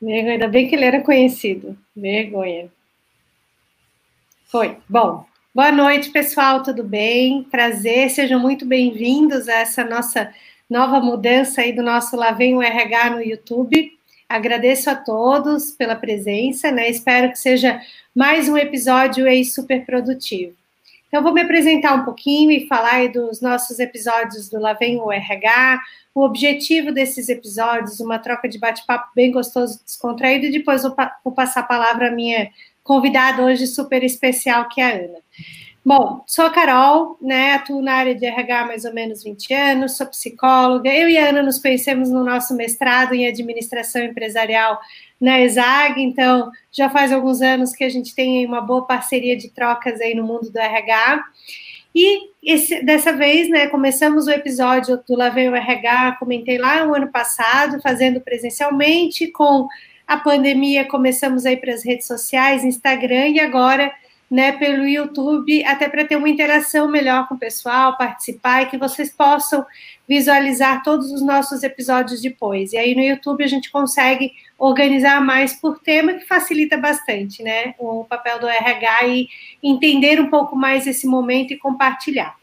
Vergonha, ainda bem que ele era conhecido. Vergonha. Foi. Bom, boa noite, pessoal, tudo bem? Prazer, sejam muito bem-vindos a essa nossa nova mudança aí do nosso Lá Vem o RH no YouTube. Agradeço a todos pela presença, né? Espero que seja mais um episódio aí super produtivo. Então, vou me apresentar um pouquinho e falar dos nossos episódios do Lá Vem o RH, o objetivo desses episódios, uma troca de bate-papo bem gostoso, descontraído, e depois vou, vou passar a palavra à minha convidada hoje super especial, que é a Ana. Bom, sou a Carol, né? Atuo na área de RH há mais ou menos 20 anos, sou psicóloga. Eu e a Ana nos conhecemos no nosso mestrado em administração empresarial na ESAG, então já faz alguns anos que a gente tem uma boa parceria de trocas aí no mundo do RH. E esse, dessa vez, né, começamos o episódio do Lavei o RH, comentei lá no ano passado, fazendo presencialmente, com a pandemia começamos aí para as redes sociais, Instagram, e agora né, pelo YouTube, até para ter uma interação melhor com o pessoal, participar e que vocês possam visualizar todos os nossos episódios depois. E aí no YouTube a gente consegue organizar mais por tema, que facilita bastante, né, o papel do RH e entender um pouco mais esse momento e compartilhar.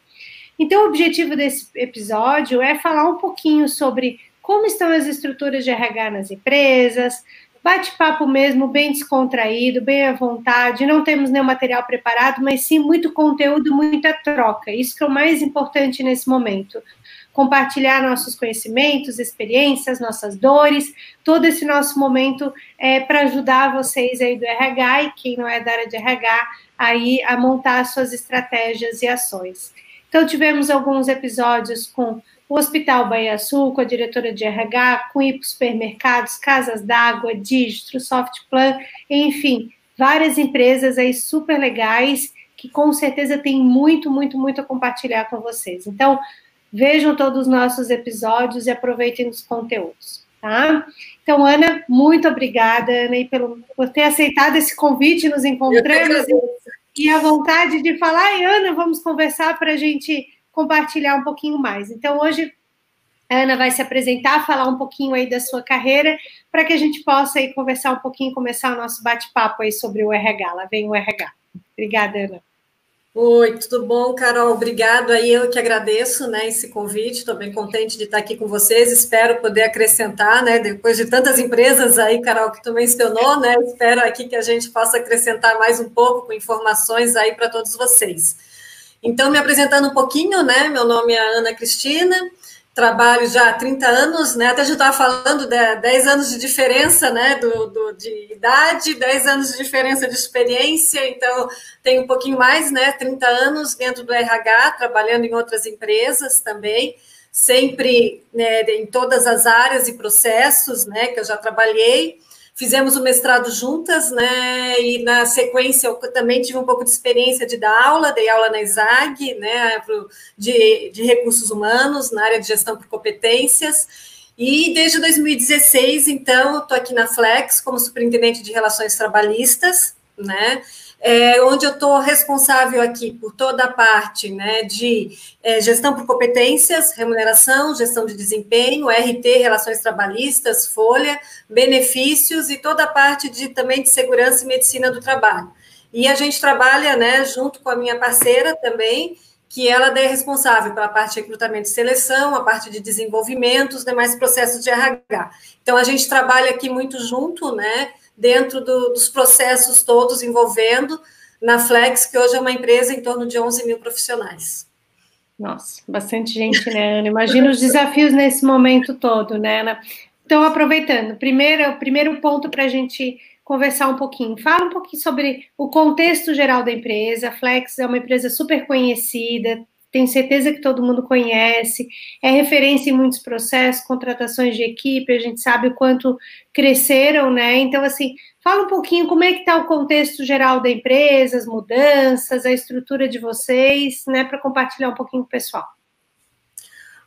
Então, o objetivo desse episódio é falar um pouquinho sobre como estão as estruturas de RH nas empresas, bate-papo mesmo, bem descontraído, bem à vontade. Não temos nenhum material preparado, mas sim muito conteúdo, muita troca. Isso que é o mais importante nesse momento. Compartilhar nossos conhecimentos, experiências, nossas dores, todo esse nosso momento é para ajudar vocês aí do RH e quem não é da área de RH aí a montar suas estratégias e ações. Então tivemos alguns episódios com o Hospital Bahia Sul, com a diretora de RH, com IPO Supermercados, Casas d'Água, Digitro, Softplan, enfim, várias empresas aí super legais que com certeza tem muito, muito, muito a compartilhar com vocês. Então, vejam todos os nossos episódios e aproveitem os conteúdos, tá? Então, Ana, muito obrigada, Ana, pelo, por ter aceitado esse convite, nos encontramos e, e a vontade de falar, e Ana, vamos conversar para a gente compartilhar um pouquinho mais. Então, hoje a Ana vai se apresentar, falar um pouquinho aí da sua carreira, para que a gente possa aí conversar um pouquinho, começar o nosso bate-papo aí sobre o RH. Lá vem o RH. Obrigada, Ana. Oi, tudo bom, Carol? Obrigado aí, eu que agradeço, né, esse convite, estou bem contente de estar aqui com vocês, espero poder acrescentar, né, depois de tantas empresas aí, Carol, que tu mencionou, né, espero aqui que a gente possa acrescentar mais um pouco com informações aí para todos vocês. Então, me apresentando um pouquinho, né? Meu nome é Ana Cristina, trabalho já há 30 anos, né? Até já estava falando de 10 anos de diferença, né? Do, do, de idade, 10 anos de diferença de experiência, então tenho um pouquinho mais, né? 30 anos dentro do RH, trabalhando em outras empresas também, sempre né, em todas as áreas e processos, né? Que eu já trabalhei fizemos o mestrado juntas, né? E na sequência eu também tive um pouco de experiência de dar aula, dei aula na ISAG, né? De, de recursos humanos, na área de gestão por competências. E desde 2016, então, estou aqui na Flex como superintendente de relações trabalhistas, né? É, onde eu estou responsável aqui por toda a parte né, de é, gestão por competências, remuneração, gestão de desempenho, RT, relações trabalhistas, folha, benefícios e toda a parte de também de segurança e medicina do trabalho. E a gente trabalha né, junto com a minha parceira também, que ela é responsável pela parte de recrutamento e seleção, a parte de desenvolvimento, os demais processos de RH. Então, a gente trabalha aqui muito junto, né? Dentro do, dos processos todos envolvendo na Flex, que hoje é uma empresa em torno de 11 mil profissionais. Nossa, bastante gente, né, Ana? Imagina os desafios nesse momento todo, né, Ana? Então, aproveitando, primeiro, o primeiro ponto para a gente conversar um pouquinho. Fala um pouquinho sobre o contexto geral da empresa. A Flex é uma empresa super conhecida, tenho certeza que todo mundo conhece, é referência em muitos processos, contratações de equipe, a gente sabe o quanto cresceram, né? Então, assim, fala um pouquinho como é que está o contexto geral da empresa, as mudanças, a estrutura de vocês, né, para compartilhar um pouquinho com o pessoal.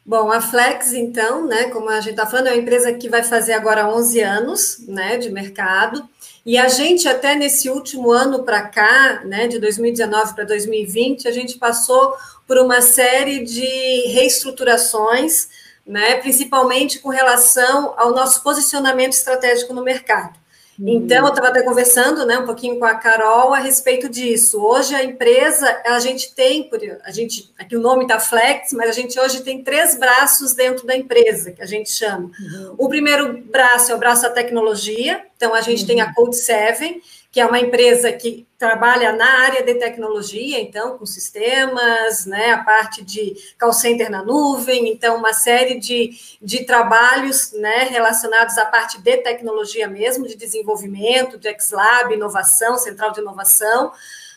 Bom, a Flex, então, né, como a gente está falando, é uma empresa que vai fazer agora 11 anos, né, de mercado, e a gente, até nesse último ano para cá, né, de 2019 para 2020, a gente passou por uma série de reestruturações, né, principalmente com relação ao nosso posicionamento estratégico no mercado. Então, eu estava até conversando né, um pouquinho com a Carol a respeito disso. Hoje a empresa, a gente tem, a gente, aqui o nome está Flex, mas a gente hoje tem três braços dentro da empresa, que a gente chama. Uhum. O primeiro braço é o braço da tecnologia, então a gente uhum. tem a uhum. Code 7, que é uma empresa que trabalha na área de tecnologia, então, com sistemas, né, a parte de call center na nuvem, então, uma série de, de trabalhos né, relacionados à parte de tecnologia mesmo, de desenvolvimento, de XLab, inovação, central de inovação.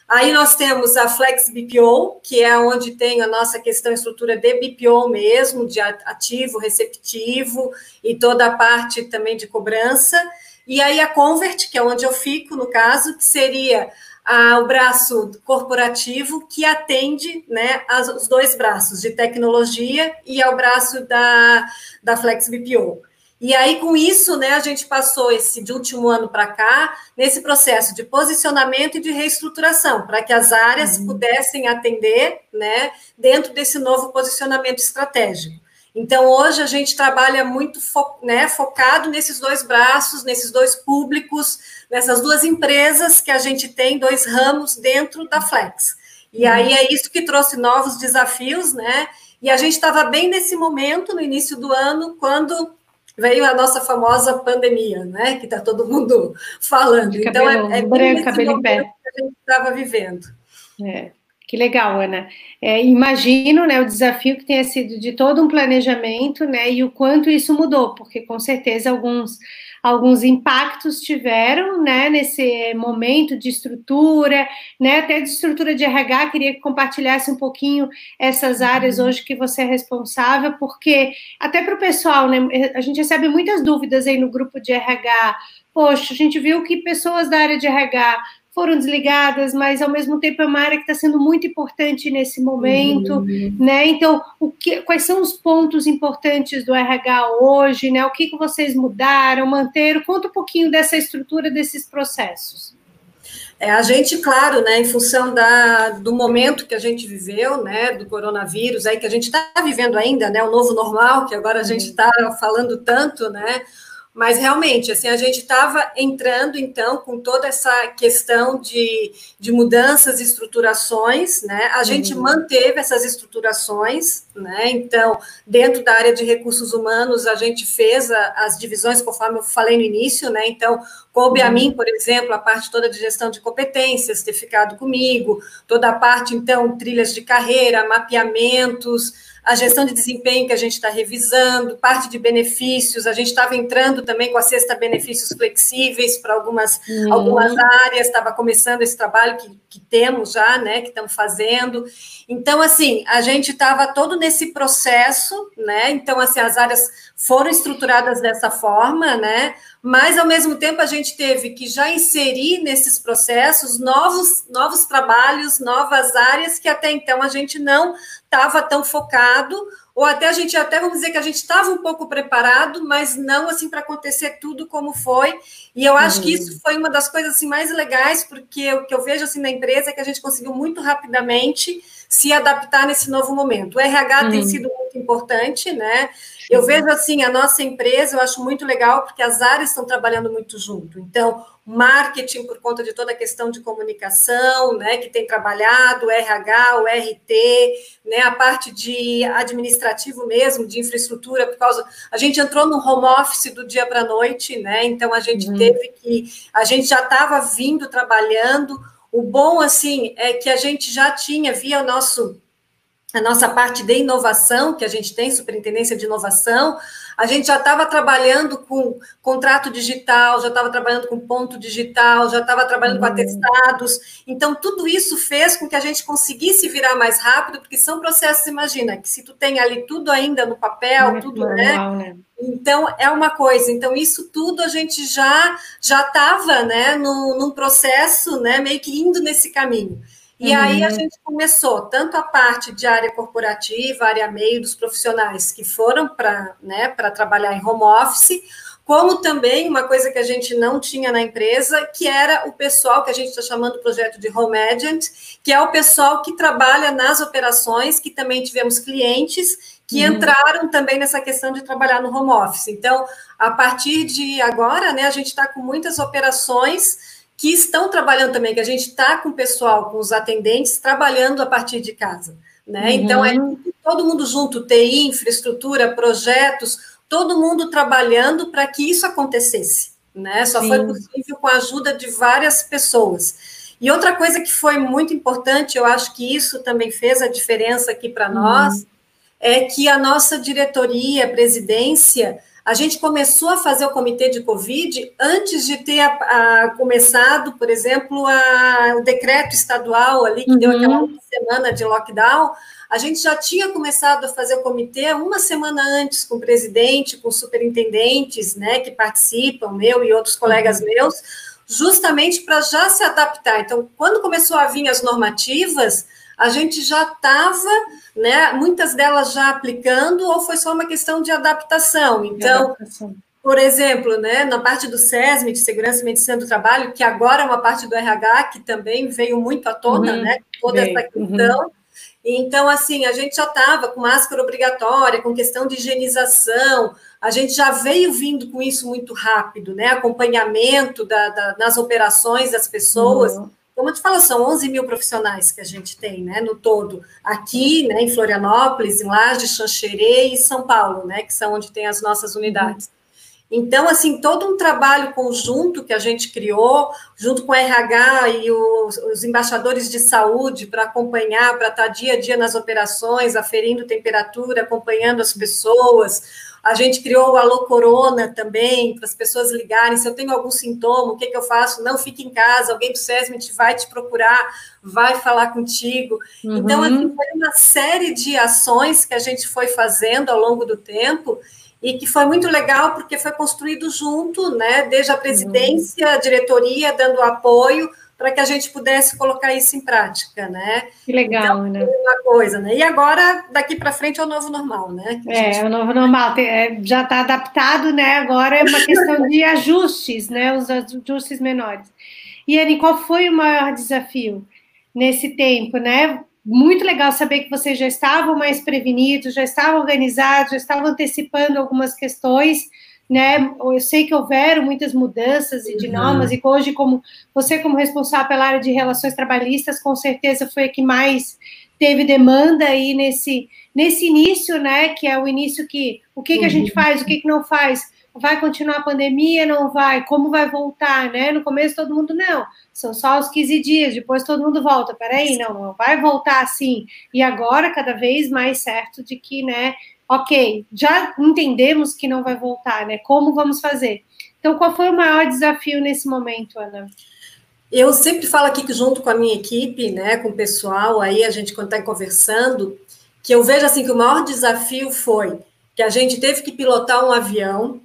Aí nós temos a Flex BPO, que é onde tem a nossa questão estrutura de BPO mesmo, de ativo, receptivo e toda a parte também de cobrança. E aí a Convert, que é onde eu fico, no caso, que seria ah, o braço corporativo que atende né, as, os dois braços, de tecnologia e ao braço da, da Flex BPO. E aí, com isso, né, a gente passou esse de último ano para cá, nesse processo de posicionamento e de reestruturação, para que as áreas uhum. pudessem atender né, dentro desse novo posicionamento estratégico. Então, hoje a gente trabalha muito fo né, focado nesses dois braços, nesses dois públicos, nessas duas empresas que a gente tem, dois ramos dentro da Flex. E uhum. aí é isso que trouxe novos desafios, né? E a gente estava bem nesse momento, no início do ano, quando veio a nossa famosa pandemia, né? Que está todo mundo falando. então, é, é bem nesse momento que a gente estava vivendo. É. Que legal, Ana. É, imagino né, o desafio que tenha sido de todo um planejamento, né? E o quanto isso mudou, porque com certeza alguns, alguns impactos tiveram né, nesse momento de estrutura, né? Até de estrutura de RH, queria que compartilhasse um pouquinho essas áreas uhum. hoje que você é responsável, porque até para o pessoal, né? A gente recebe muitas dúvidas aí no grupo de RH. Poxa, a gente viu que pessoas da área de RH foram desligadas, mas ao mesmo tempo é uma área que está sendo muito importante nesse momento, uhum. né? Então, o que, quais são os pontos importantes do RH hoje, né? O que, que vocês mudaram, manteram? Conta um pouquinho dessa estrutura desses processos. É, a gente, claro, né, em função da, do momento que a gente viveu, né, do coronavírus, aí que a gente está vivendo ainda, né, o novo normal, que agora a gente está uhum. falando tanto, né, mas realmente, assim, a gente estava entrando então com toda essa questão de, de mudanças e estruturações, né? A gente uhum. manteve essas estruturações, né? Então, dentro da área de recursos humanos, a gente fez a, as divisões, conforme eu falei no início, né? Então, coube uhum. a mim, por exemplo, a parte toda de gestão de competências ter ficado comigo, toda a parte, então, trilhas de carreira, mapeamentos a gestão de desempenho que a gente está revisando, parte de benefícios, a gente estava entrando também com a cesta benefícios flexíveis para algumas, uhum. algumas áreas, estava começando esse trabalho que, que temos já, né, que estamos fazendo. Então, assim, a gente estava todo nesse processo, né? Então, assim, as áreas foram estruturadas dessa forma, né? Mas, ao mesmo tempo, a gente teve que já inserir nesses processos novos, novos trabalhos, novas áreas que até então a gente não estava tão focado, ou até a gente, até vamos dizer que a gente estava um pouco preparado, mas não assim para acontecer tudo como foi. E eu acho uhum. que isso foi uma das coisas assim, mais legais, porque o que eu vejo assim na empresa é que a gente conseguiu muito rapidamente se adaptar nesse novo momento. O RH uhum. tem sido muito importante, né? Eu vejo assim, a nossa empresa, eu acho muito legal, porque as áreas estão trabalhando muito junto. Então, marketing, por conta de toda a questão de comunicação, né, que tem trabalhado, o RH, o RT, né, a parte de administrativo mesmo, de infraestrutura, por causa. A gente entrou no home office do dia para a noite, né? Então a gente uhum. teve que. A gente já estava vindo trabalhando o bom, assim, é que a gente já tinha, via o nosso, a nossa parte de inovação, que a gente tem, superintendência de inovação, a gente já estava trabalhando com contrato digital, já estava trabalhando com ponto digital, já estava trabalhando uhum. com atestados. Então, tudo isso fez com que a gente conseguisse virar mais rápido, porque são processos, imagina, que se tu tem ali tudo ainda no papel, tudo, né? normal, né? né? Então, é uma coisa. Então, isso tudo a gente já já estava né, no, num processo, né, meio que indo nesse caminho. E uhum. aí a gente começou tanto a parte de área corporativa, área meio dos profissionais que foram para né, trabalhar em home office, como também uma coisa que a gente não tinha na empresa, que era o pessoal que a gente está chamando de projeto de Home Agent, que é o pessoal que trabalha nas operações, que também tivemos clientes que uhum. entraram também nessa questão de trabalhar no home office. Então, a partir de agora, né, a gente está com muitas operações que estão trabalhando também, que a gente está com o pessoal, com os atendentes, trabalhando a partir de casa. Né? Uhum. Então, é todo mundo junto, TI, infraestrutura, projetos, todo mundo trabalhando para que isso acontecesse. Né? Só Sim. foi possível com a ajuda de várias pessoas. E outra coisa que foi muito importante, eu acho que isso também fez a diferença aqui para uhum. É que a nossa diretoria, presidência, a gente começou a fazer o comitê de Covid antes de ter a, a, começado, por exemplo, a, o decreto estadual ali, que uhum. deu aquela semana de lockdown. A gente já tinha começado a fazer o comitê uma semana antes com o presidente, com superintendentes, né, que participam, meu e outros colegas uhum. meus, justamente para já se adaptar. Então, quando começou a vir as normativas, a gente já estava, né, muitas delas já aplicando, ou foi só uma questão de adaptação. Então, adaptação. por exemplo, né, na parte do SESM, de Segurança e Medicina do Trabalho, que agora é uma parte do RH, que também veio muito à tona, uhum, né, toda essa questão. Uhum. Então, assim, a gente já estava com máscara obrigatória, com questão de higienização, a gente já veio vindo com isso muito rápido, né? Acompanhamento da, da, nas operações das pessoas. Uhum. Como eu te falo, são 11 mil profissionais que a gente tem, né, no todo, aqui, né, em Florianópolis, em Laje, Xanxerê e São Paulo, né, que são onde tem as nossas unidades. Então, assim, todo um trabalho conjunto que a gente criou, junto com o RH e os, os embaixadores de saúde, para acompanhar, para estar dia a dia nas operações, aferindo temperatura, acompanhando as pessoas, a gente criou o Alô Corona também, para as pessoas ligarem. Se eu tenho algum sintoma, o que, que eu faço? Não fique em casa, alguém do SESMIT vai te procurar, vai falar contigo. Uhum. Então, assim, foi uma série de ações que a gente foi fazendo ao longo do tempo e que foi muito legal porque foi construído junto, né? Desde a presidência, a diretoria dando apoio para que a gente pudesse colocar isso em prática, né? Que legal, então, né? Uma coisa, né? E agora, daqui para frente, é o novo normal, né? É, gente... é o novo normal. É, já está adaptado, né? Agora é uma questão de ajustes, né? Os ajustes menores. E, Anne, qual foi o maior desafio nesse tempo, né? Muito legal saber que vocês já estavam mais prevenidos, já estavam organizados, já estavam antecipando algumas questões, né? Eu sei que houveram muitas mudanças e de uhum. normas, e hoje, como você, como responsável pela área de relações trabalhistas, com certeza foi a que mais teve demanda aí nesse, nesse início, né? Que é o início que o que, que a gente uhum. faz, o que, que não faz, vai continuar a pandemia, não vai, como vai voltar, né? No começo todo mundo, não, são só os 15 dias, depois todo mundo volta, peraí, não, não vai voltar assim. E agora, cada vez mais certo de que, né, ok, já entendemos que não vai voltar, né? Como vamos fazer? Então, qual foi o maior desafio nesse momento, Ana? Eu sempre falo aqui que junto com a minha equipe, né, com o pessoal, aí a gente quando está conversando, que eu vejo assim que o maior desafio foi que a gente teve que pilotar um avião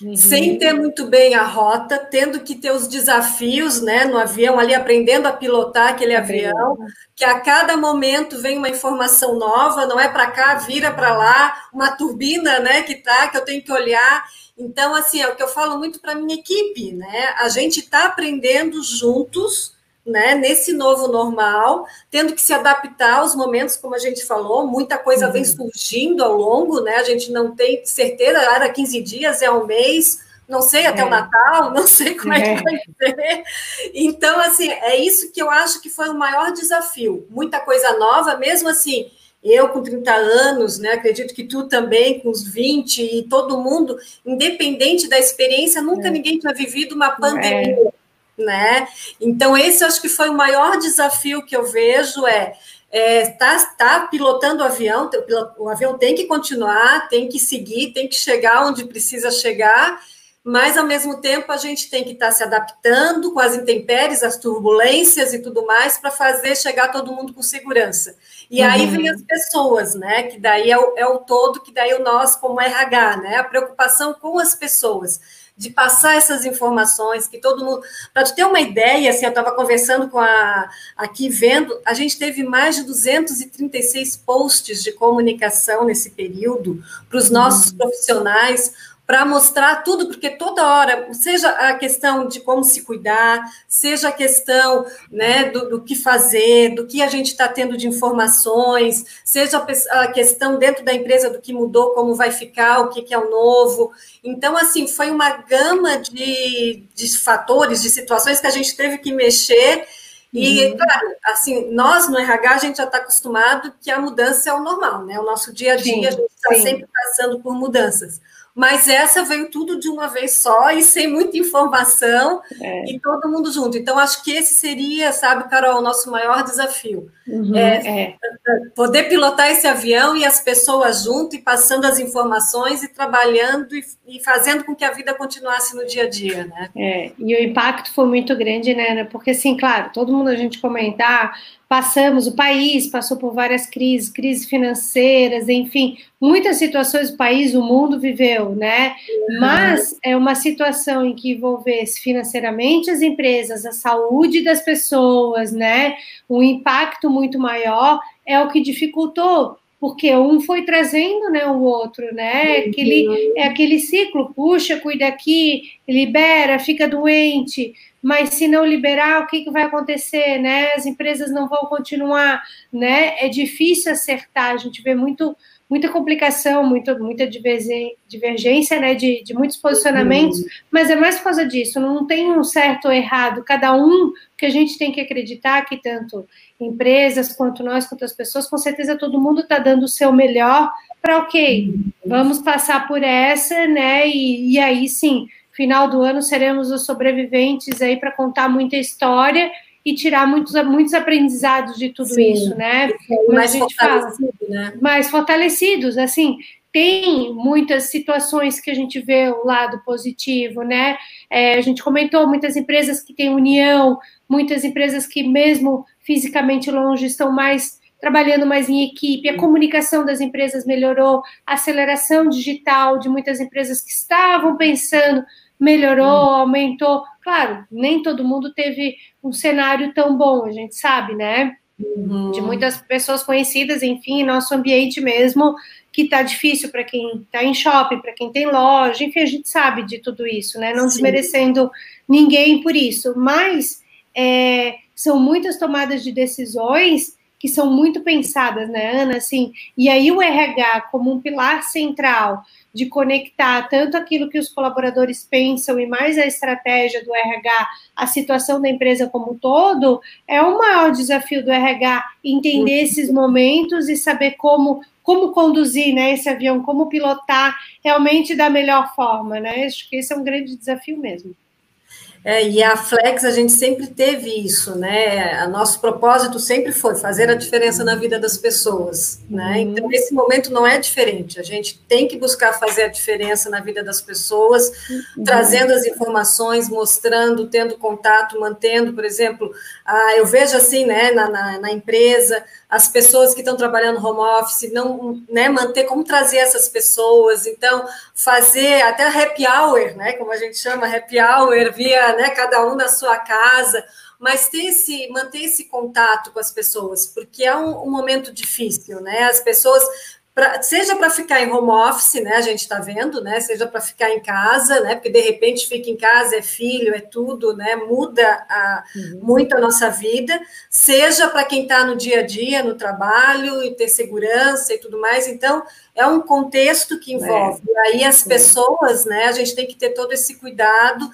Uhum. sem ter muito bem a rota, tendo que ter os desafios né, no avião, ali aprendendo a pilotar aquele avião, que a cada momento vem uma informação nova, não é para cá, vira para lá, uma turbina né, que tá, que eu tenho que olhar. Então, assim, é o que eu falo muito para a minha equipe, né? A gente está aprendendo juntos né, nesse novo normal, tendo que se adaptar aos momentos, como a gente falou, muita coisa uhum. vem surgindo ao longo, né? A gente não tem certeza, era 15 dias, é um mês, não sei até é. o Natal, não sei como é. é que vai ser. Então, assim, é isso que eu acho que foi o maior desafio. Muita coisa nova, mesmo assim, eu com 30 anos, né? Acredito que tu também, com os 20, e todo mundo, independente da experiência, nunca é. ninguém tinha vivido uma pandemia. Né? Então, esse acho que foi o maior desafio que eu vejo, é é, tá, tá pilotando o avião, o avião tem que continuar, tem que seguir, tem que chegar onde precisa chegar, mas ao mesmo tempo a gente tem que estar tá se adaptando com as intempéries, as turbulências e tudo mais para fazer chegar todo mundo com segurança. E uhum. aí vem as pessoas, né? Que daí é o, é o todo, que daí o nós como RH, né? A preocupação com as pessoas de passar essas informações, que todo mundo. Para tu ter uma ideia, assim, eu estava conversando com a. aqui vendo, a gente teve mais de 236 posts de comunicação nesse período para os nossos uhum. profissionais, para mostrar tudo, porque toda hora, seja a questão de como se cuidar, seja a questão né, do, do que fazer, do que a gente está tendo de informações, seja a questão dentro da empresa do que mudou, como vai ficar, o que, que é o novo. Então, assim, foi uma gama de, de fatores, de situações que a gente teve que mexer e, uhum. claro, assim, nós no RH a gente já está acostumado que a mudança é o normal, né? O nosso dia a dia sim, a gente está sempre passando por mudanças mas essa veio tudo de uma vez só e sem muita informação é. e todo mundo junto. Então, acho que esse seria, sabe, Carol, o nosso maior desafio. Uhum, é, é. Poder pilotar esse avião e as pessoas junto e passando as informações e trabalhando e, e, fazendo com que a vida continuasse no dia a dia, né? É, e o impacto foi muito grande, né? Porque, assim, claro, todo mundo a gente comentar passamos, o país passou por várias crises, crises financeiras, enfim, muitas situações o país, o mundo viveu, né? Uhum. Mas é uma situação em que envolvesse financeiramente as empresas, a saúde das pessoas, né? Um impacto muito maior é o que dificultou porque um foi trazendo né, o outro, né? Aquele, é aquele ciclo, puxa, cuida aqui, libera, fica doente, mas se não liberar, o que, que vai acontecer, né? As empresas não vão continuar, né? É difícil acertar, a gente vê muito, muita complicação, muito, muita divergência, né? De, de muitos posicionamentos, uhum. mas é mais por causa disso, não tem um certo ou errado, cada um que a gente tem que acreditar que tanto empresas quanto nós, quanto as pessoas, com certeza todo mundo está dando o seu melhor para, ok, uhum. vamos passar por essa, né? E, e aí sim final do ano seremos os sobreviventes aí para contar muita história e tirar muitos, muitos aprendizados de tudo Sim, isso, né? mais fortalecidos, né? Mais fortalecidos, assim, tem muitas situações que a gente vê o lado positivo, né? É, a gente comentou muitas empresas que têm união, muitas empresas que mesmo fisicamente longe estão mais trabalhando mais em equipe, a comunicação das empresas melhorou, a aceleração digital de muitas empresas que estavam pensando melhorou, hum. aumentou. Claro, nem todo mundo teve um cenário tão bom, a gente sabe, né? Uhum. De muitas pessoas conhecidas, enfim, nosso ambiente mesmo, que está difícil para quem está em shopping, para quem tem loja, enfim, a gente sabe de tudo isso, né? Não Sim. desmerecendo ninguém por isso, mas é, são muitas tomadas de decisões que são muito pensadas, né, Ana? Assim, e aí o RH como um pilar central de conectar tanto aquilo que os colaboradores pensam e mais a estratégia do RH, a situação da empresa como um todo, é o maior desafio do RH entender esses momentos e saber como como conduzir né, esse avião, como pilotar realmente da melhor forma, né? Acho que esse é um grande desafio mesmo. É, e a Flex, a gente sempre teve isso, né? O nosso propósito sempre foi fazer a diferença na vida das pessoas, né? Uhum. Então, esse momento não é diferente. A gente tem que buscar fazer a diferença na vida das pessoas, uhum. trazendo as informações, mostrando, tendo contato, mantendo, por exemplo, ah, eu vejo assim, né, na, na, na empresa, as pessoas que estão trabalhando home office, não, né, manter como trazer essas pessoas, então fazer até happy hour, né, como a gente chama happy hour via, né, cada um na sua casa, mas ter esse, manter esse contato com as pessoas, porque é um, um momento difícil, né? As pessoas Pra, seja para ficar em home office, né? A gente está vendo, né? Seja para ficar em casa, né? Porque de repente fica em casa, é filho, é tudo, né? Muda a, uhum. muito a nossa vida. Seja para quem está no dia a dia, no trabalho, e ter segurança e tudo mais. Então, é um contexto que envolve. É. E aí as pessoas, né? A gente tem que ter todo esse cuidado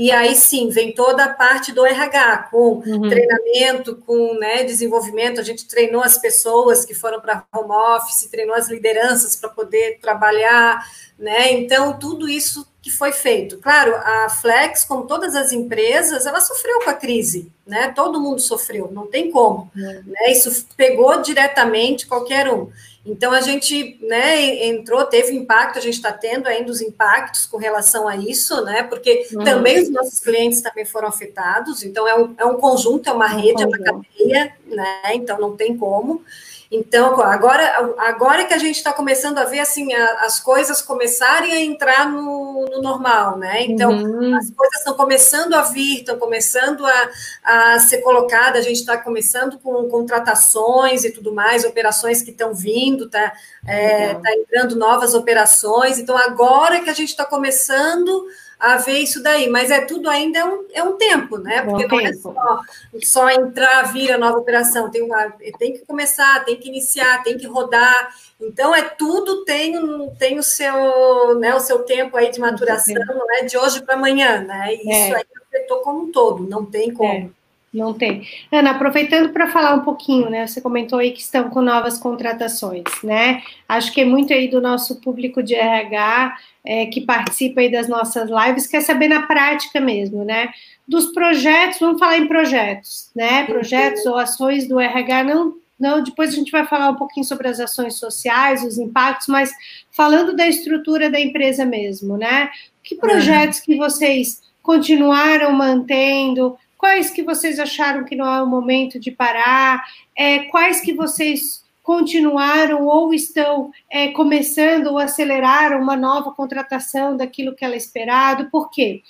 e aí sim, vem toda a parte do RH, com uhum. treinamento, com né, desenvolvimento. A gente treinou as pessoas que foram para home office, treinou as lideranças para poder trabalhar, né? Então, tudo isso que foi feito. Claro, a Flex, como todas as empresas, ela sofreu com a crise, né? Todo mundo sofreu, não tem como. Uhum. Né? Isso pegou diretamente qualquer um. Então a gente né, entrou, teve impacto, a gente está tendo ainda os impactos com relação a isso, né? Porque uhum. também os nossos clientes também foram afetados, então é um, é um conjunto, é uma rede, é uma cadeia, né? Então não tem como. Então, agora, agora que a gente está começando a ver assim a, as coisas começarem a entrar no, no normal, né? Então, uhum. as coisas estão começando a vir, estão começando a, a ser colocadas, a gente está começando com contratações e tudo mais, operações que estão vindo, tá, é, tá entrando novas operações. Então, agora que a gente está começando a ver isso daí, mas é tudo ainda é um, é um tempo, né? Porque não é só, só entrar, vir a nova operação, tem, uma, tem que começar, tem que iniciar, tem que rodar. Então é tudo tem, tem o seu, né, o seu tempo aí de maturação, não é de hoje para amanhã, né? E isso é. aí afetou como um todo, não tem como. É. Não tem. Ana, aproveitando para falar um pouquinho, né? Você comentou aí que estão com novas contratações, né? Acho que é muito aí do nosso público de RH é, que participa aí das nossas lives, quer saber na prática mesmo, né? Dos projetos, vamos falar em projetos, né? Projetos ou ações do RH, não, não, depois a gente vai falar um pouquinho sobre as ações sociais, os impactos, mas falando da estrutura da empresa mesmo, né? Que projetos que vocês continuaram mantendo? Quais que vocês acharam que não é o momento de parar? É, quais que vocês continuaram ou estão é, começando ou aceleraram uma nova contratação daquilo que era esperado? Por quê?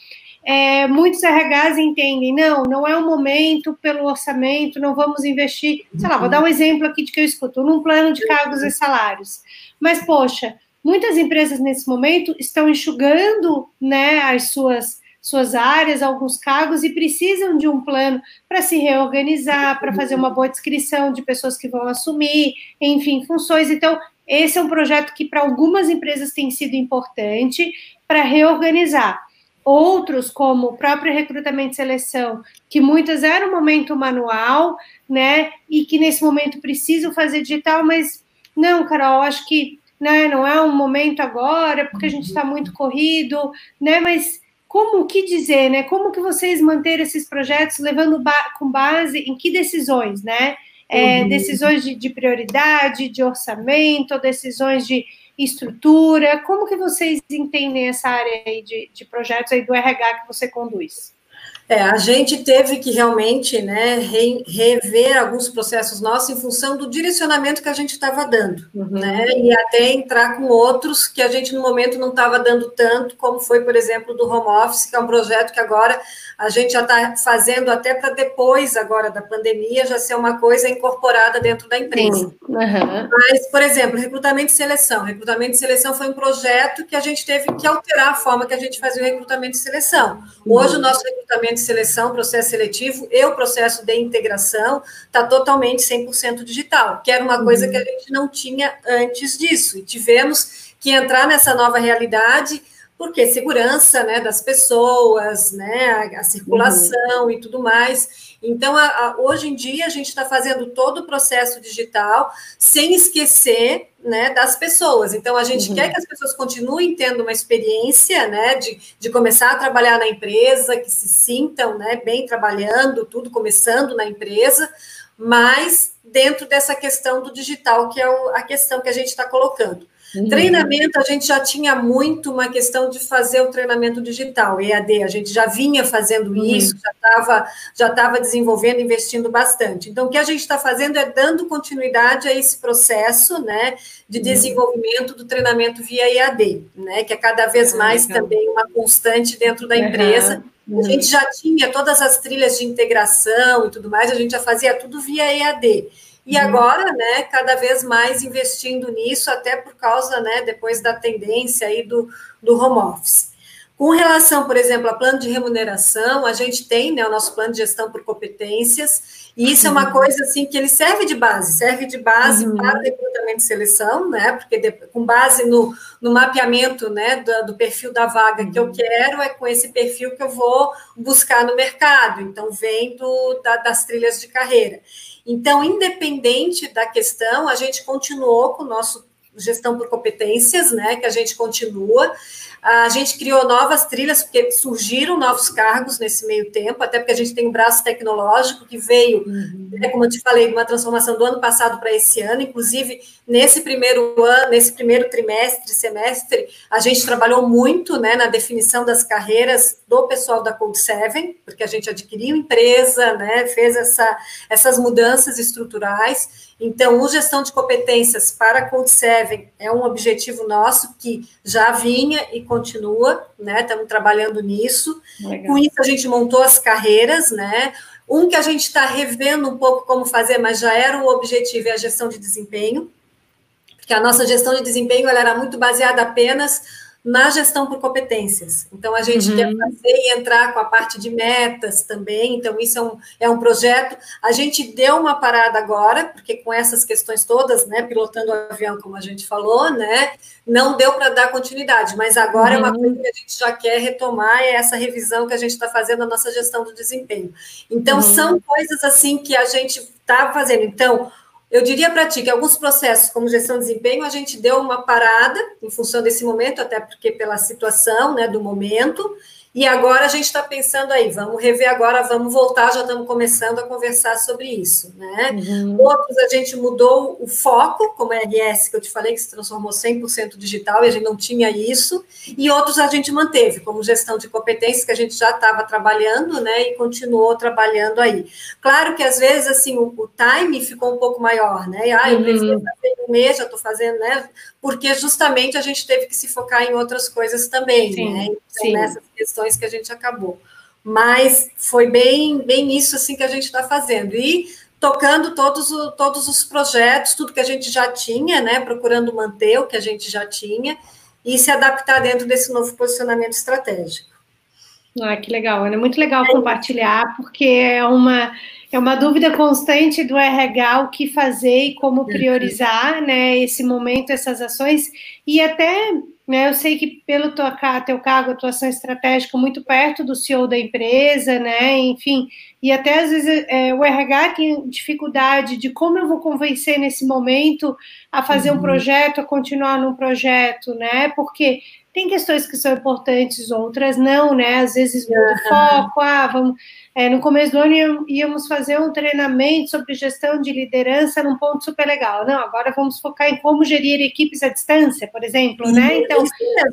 É, muitos RHs entendem, não, não é o momento pelo orçamento, não vamos investir, sei lá, vou dar um exemplo aqui de que eu escuto, num plano de cargos e salários. Mas, poxa, muitas empresas nesse momento estão enxugando né, as suas suas áreas, alguns cargos e precisam de um plano para se reorganizar, para fazer uma boa descrição de pessoas que vão assumir, enfim, funções. Então, esse é um projeto que para algumas empresas tem sido importante para reorganizar. Outros, como o próprio recrutamento e seleção, que muitas eram um momento manual, né, e que nesse momento precisam fazer digital, mas não, Carol, acho que né, não é um momento agora, porque a gente está muito corrido, né, mas como que dizer, né? Como que vocês manter esses projetos levando ba com base em que decisões, né? É, uhum. Decisões de, de, prioridade, de orçamento, decisões de estrutura. Como que vocês entendem essa área aí de, de projetos aí do RH que você conduz? É, a gente teve que realmente né, re, rever alguns processos nossos em função do direcionamento que a gente estava dando, uhum. né, e até entrar com outros que a gente no momento não estava dando tanto, como foi, por exemplo, do home office, que é um projeto que agora a gente já está fazendo até para depois agora da pandemia já ser uma coisa incorporada dentro da empresa. Uhum. Mas, por exemplo, recrutamento e seleção. Recrutamento e seleção foi um projeto que a gente teve que alterar a forma que a gente fazia o recrutamento e seleção. Hoje o nosso recrutamento e seleção, processo seletivo e o processo de integração está totalmente 100% digital, que era uma coisa que a gente não tinha antes disso. E tivemos que entrar nessa nova realidade porque segurança né, das pessoas, né, a, a circulação uhum. e tudo mais. Então, a, a, hoje em dia, a gente está fazendo todo o processo digital sem esquecer né, das pessoas. Então, a gente uhum. quer que as pessoas continuem tendo uma experiência né, de, de começar a trabalhar na empresa, que se sintam né, bem trabalhando, tudo começando na empresa, mas dentro dessa questão do digital, que é o, a questão que a gente está colocando. Uhum. Treinamento, a gente já tinha muito uma questão de fazer o treinamento digital, EAD, a gente já vinha fazendo uhum. isso, já estava já tava desenvolvendo, investindo bastante. Então, o que a gente está fazendo é dando continuidade a esse processo né, de uhum. desenvolvimento do treinamento via EAD, né, que é cada vez ah, mais também uma constante dentro da empresa. A gente já tinha todas as trilhas de integração e tudo mais, a gente já fazia tudo via EAD. E uhum. agora, né, cada vez mais investindo nisso, até por causa, né, depois da tendência aí do, do home office. Com relação, por exemplo, a plano de remuneração, a gente tem né, o nosso plano de gestão por competências, e isso uhum. é uma coisa assim que ele serve de base, serve de base uhum. para recrutamento e seleção, né? Porque de, com base no, no mapeamento né, do, do, perfil da vaga uhum. que eu uhum. quero, é com esse perfil que eu vou buscar no mercado. Então, vem do, da, das trilhas de carreira. Então, independente da questão, a gente continuou com o nosso gestão por competências, né, que a gente continua. A gente criou novas trilhas, porque surgiram novos cargos nesse meio tempo, até porque a gente tem um braço tecnológico que veio, uhum. né, como eu te falei, de uma transformação do ano passado para esse ano. Inclusive, nesse primeiro ano, nesse primeiro trimestre, semestre, a gente trabalhou muito né, na definição das carreiras do pessoal da Code 7, porque a gente adquiriu empresa, né, fez essa, essas mudanças estruturais. Então, o gestão de competências para a 7 é um objetivo nosso que já vinha e continua, né? Estamos trabalhando nisso. Legal. Com isso, a gente montou as carreiras, né? Um que a gente está revendo um pouco como fazer, mas já era o objetivo, é a gestão de desempenho, porque a nossa gestão de desempenho ela era muito baseada apenas na gestão por competências. Então, a gente uhum. quer fazer e entrar com a parte de metas também. Então, isso é um, é um projeto. A gente deu uma parada agora, porque com essas questões todas, né, pilotando o avião, como a gente falou, né, não deu para dar continuidade, mas agora uhum. é uma uhum. coisa que a gente já quer retomar, é essa revisão que a gente está fazendo na nossa gestão do desempenho. Então, uhum. são coisas assim que a gente está fazendo. Então, eu diria para ti que alguns processos, como gestão de desempenho, a gente deu uma parada em função desse momento, até porque pela situação né, do momento, e agora a gente está pensando aí, vamos rever agora, vamos voltar, já estamos começando a conversar sobre isso, né? Uhum. Outros a gente mudou o foco, como a RS, que eu te falei, que se transformou 100% digital, e a gente não tinha isso, e outros a gente manteve, como gestão de competências, que a gente já estava trabalhando, né, e continuou trabalhando aí. Claro que às vezes, assim, o, o time ficou um pouco maior, né? E, ah, eu uhum. fazer um mês, já estou fazendo, né? Porque justamente a gente teve que se focar em outras coisas também, sim, né? Então, sim. nessas questões que a gente acabou. Mas foi bem, bem isso assim que a gente está fazendo. E tocando todos, o, todos os projetos, tudo que a gente já tinha, né? Procurando manter o que a gente já tinha e se adaptar dentro desse novo posicionamento estratégico. Ah, que legal, Ana. Muito legal é compartilhar, porque é uma, é uma dúvida constante do RH o que fazer e como priorizar né, esse momento, essas ações, e até né? Eu sei que pelo teu, teu cargo, atuação estratégica muito perto do CEO da empresa, né? Enfim, e até às vezes é, o RH tem dificuldade de como eu vou convencer nesse momento a fazer uhum. um projeto, a continuar num projeto, né? Porque tem questões que são importantes, outras não, né? Às vezes muda o foco, ah, vamos é, no começo do ano íamos fazer um treinamento sobre gestão de liderança num ponto super legal. Não, agora vamos focar em como gerir equipes à distância, por exemplo, né? Então,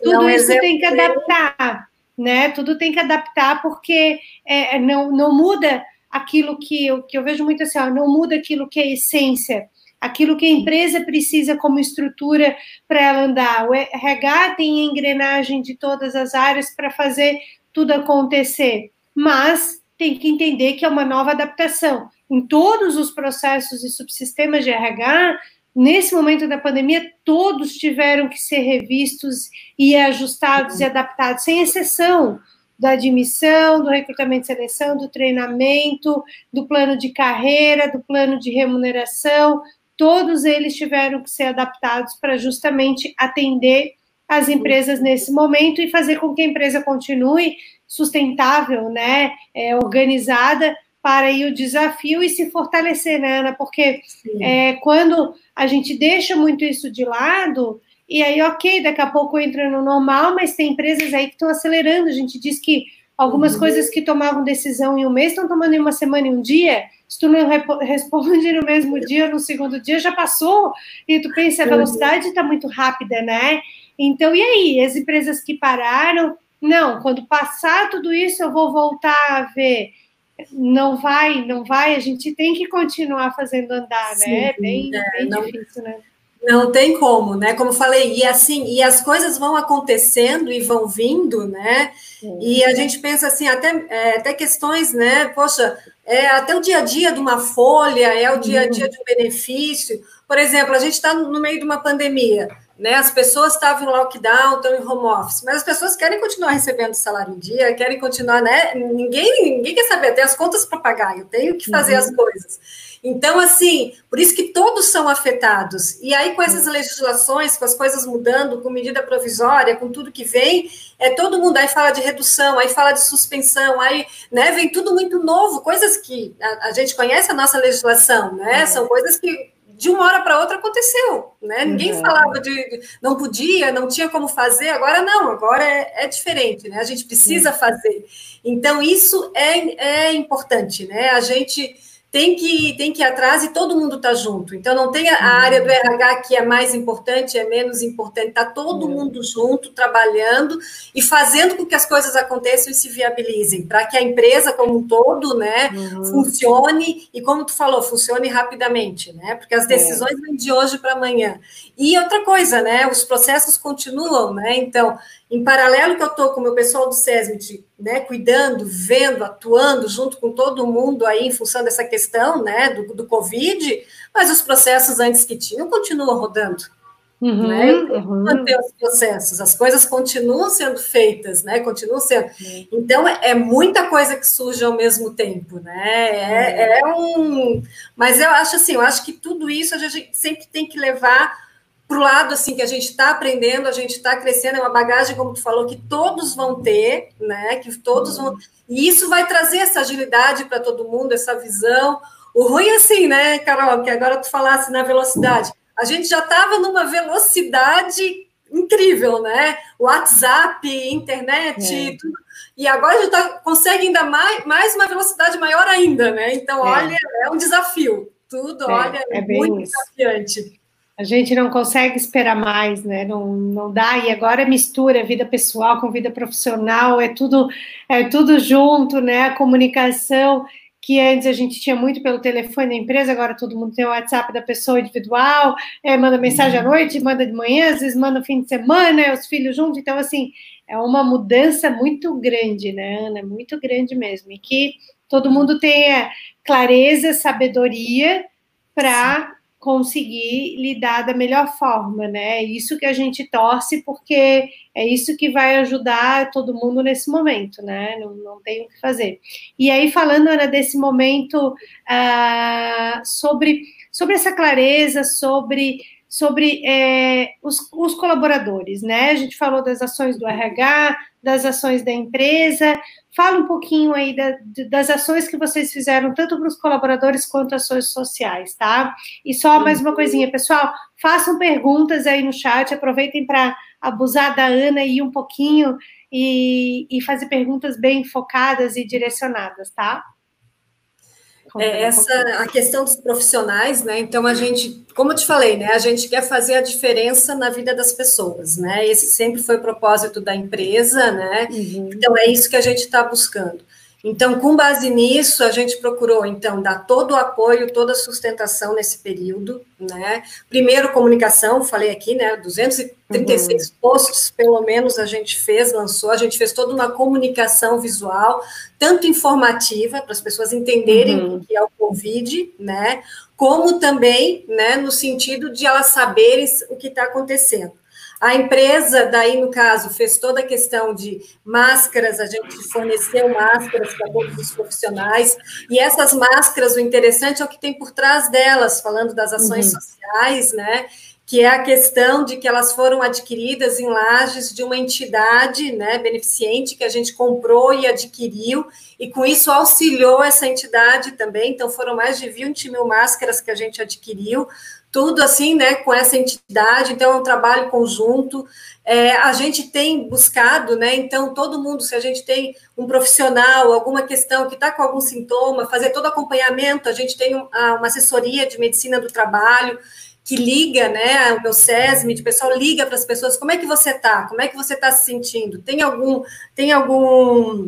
tudo isso tem que adaptar, né? Tudo tem que adaptar porque é, é, não, não muda aquilo que eu, que eu vejo muito assim, ó, não muda aquilo que é essência, aquilo que a empresa precisa como estrutura para ela andar. O RH tem engrenagem de todas as áreas para fazer tudo acontecer, mas tem que entender que é uma nova adaptação. Em todos os processos e subsistemas de RH, nesse momento da pandemia, todos tiveram que ser revistos e ajustados e adaptados, sem exceção da admissão, do recrutamento e seleção, do treinamento, do plano de carreira, do plano de remuneração, todos eles tiveram que ser adaptados para justamente atender as empresas nesse momento e fazer com que a empresa continue sustentável, né, é, organizada para aí o desafio e se fortalecer, né, Ana? Porque é, quando a gente deixa muito isso de lado, e aí, ok, daqui a pouco entra no normal, mas tem empresas aí que estão acelerando. A gente diz que algumas uhum. coisas que tomavam decisão em um mês estão tomando em uma semana e um dia. Se tu não responde no mesmo dia, no segundo dia, já passou. E tu pensa, a velocidade está muito rápida, né? Então, e aí? As empresas que pararam, não, quando passar tudo isso, eu vou voltar a ver. Não vai, não vai, a gente tem que continuar fazendo andar, né? Sim, né? É bem, é, bem não, difícil, né? Não tem como, né? Como falei, e assim, e as coisas vão acontecendo e vão vindo, né? Sim. E a gente pensa assim, até, é, até questões, né? Poxa, é até o dia a dia de uma folha, é o dia a dia de um benefício. Por exemplo, a gente está no meio de uma pandemia né? As pessoas estavam em lockdown, estão em home office, mas as pessoas querem continuar recebendo salário em dia, querem continuar, né? Ninguém, ninguém quer saber, tem as contas para pagar, eu tenho que fazer uhum. as coisas. Então, assim, por isso que todos são afetados. E aí, com essas legislações, com as coisas mudando, com medida provisória, com tudo que vem, é todo mundo aí fala de redução, aí fala de suspensão, aí né, vem tudo muito novo, coisas que a, a gente conhece a nossa legislação, né? Uhum. São coisas que de uma hora para outra aconteceu, né? Ninguém uhum. falava de não podia, não tinha como fazer, agora não, agora é, é diferente, né? A gente precisa fazer. Então, isso é, é importante, né? A gente tem que, tem que ir atrás e todo mundo está junto. Então, não tem a, a, área do RH que é mais importante, é menos importante, está todo mundo junto, trabalhando e fazendo com que as coisas aconteçam e se viabilizem, para que a empresa como um todo né, uhum. funcione e, como tu falou, funcione rapidamente, né? Porque as é. decisões é. vêm de hoje para amanhã. E outra coisa, né? Os processos continuam, né? Então, em paralelo que eu estou com o meu pessoal do SESMIT, né, cuidando, vendo, atuando junto com todo mundo aí em função dessa questão, né, do, do Covid, mas os processos antes que tinham continuam rodando. Uhum, né? Uhum. manter os processos, as coisas continuam sendo feitas, né? Continuam sendo. Uhum. Então é, é, muita coisa que surge ao mesmo tempo, né? É, é, um. Mas eu acho assim, eu acho que tudo isso a gente sempre tem que levar para o lado assim que a gente está aprendendo, a gente está crescendo, é uma bagagem, como tu falou, que todos vão ter, né? Que todos vão. E isso vai trazer essa agilidade para todo mundo, essa visão. O ruim é assim, né, Carol, que agora tu falasse na velocidade. A gente já estava numa velocidade incrível, né? WhatsApp, internet, é. tudo. E agora a gente tá, consegue ainda mais, mais uma velocidade maior ainda, né? Então, é. olha, é um desafio. Tudo, é, olha, é, muito isso. desafiante. A gente não consegue esperar mais, né? Não, não dá. E agora mistura vida pessoal com vida profissional, é tudo, é tudo junto, né? A comunicação que antes a gente tinha muito pelo telefone da empresa, agora todo mundo tem o WhatsApp da pessoa individual, é, manda mensagem à uhum. noite, manda de manhã, às vezes manda no fim de semana, é, os filhos juntos. Então, assim, é uma mudança muito grande, né, Ana? Muito grande mesmo. E que todo mundo tenha clareza, sabedoria para conseguir lidar da melhor forma, né? É isso que a gente torce, porque é isso que vai ajudar todo mundo nesse momento, né? Não, não tem o que fazer. E aí, falando, Ana, desse momento uh, sobre, sobre essa clareza, sobre sobre é, os, os, colaboradores, né? A gente falou das ações do RH, das ações da empresa, Fala um pouquinho aí da, das ações que vocês fizeram, tanto para os colaboradores quanto ações sociais, tá? E só mais uma coisinha, pessoal, façam perguntas aí no chat, aproveitem para abusar da Ana e um pouquinho e, e fazer perguntas bem focadas e direcionadas, tá? É, essa a questão dos profissionais, né? Então a gente, como eu te falei, né? A gente quer fazer a diferença na vida das pessoas, né? Esse sempre foi o propósito da empresa, né? Uhum. Então é isso que a gente está buscando. Então, com base nisso, a gente procurou, então, dar todo o apoio, toda a sustentação nesse período, né? Primeiro, comunicação, falei aqui, né? 236 uhum. posts, pelo menos, a gente fez, lançou, a gente fez toda uma comunicação visual, tanto informativa, para as pessoas entenderem uhum. o que é o Covid, né? Como também, né, no sentido de elas saberem o que está acontecendo. A empresa, daí no caso, fez toda a questão de máscaras, a gente forneceu máscaras para todos os profissionais, e essas máscaras, o interessante é o que tem por trás delas, falando das ações uhum. sociais, né? Que é a questão de que elas foram adquiridas em lajes de uma entidade né, beneficente que a gente comprou e adquiriu, e com isso auxiliou essa entidade também. Então, foram mais de 20 mil máscaras que a gente adquiriu tudo assim, né, com essa entidade, então é um trabalho conjunto. É, a gente tem buscado, né, então todo mundo, se a gente tem um profissional, alguma questão que está com algum sintoma, fazer todo acompanhamento, a gente tem uma assessoria de medicina do trabalho, que liga, né, o meu SESMI, de pessoal liga para as pessoas, como é que você está? Como é que você está se sentindo? Tem algum, tem algum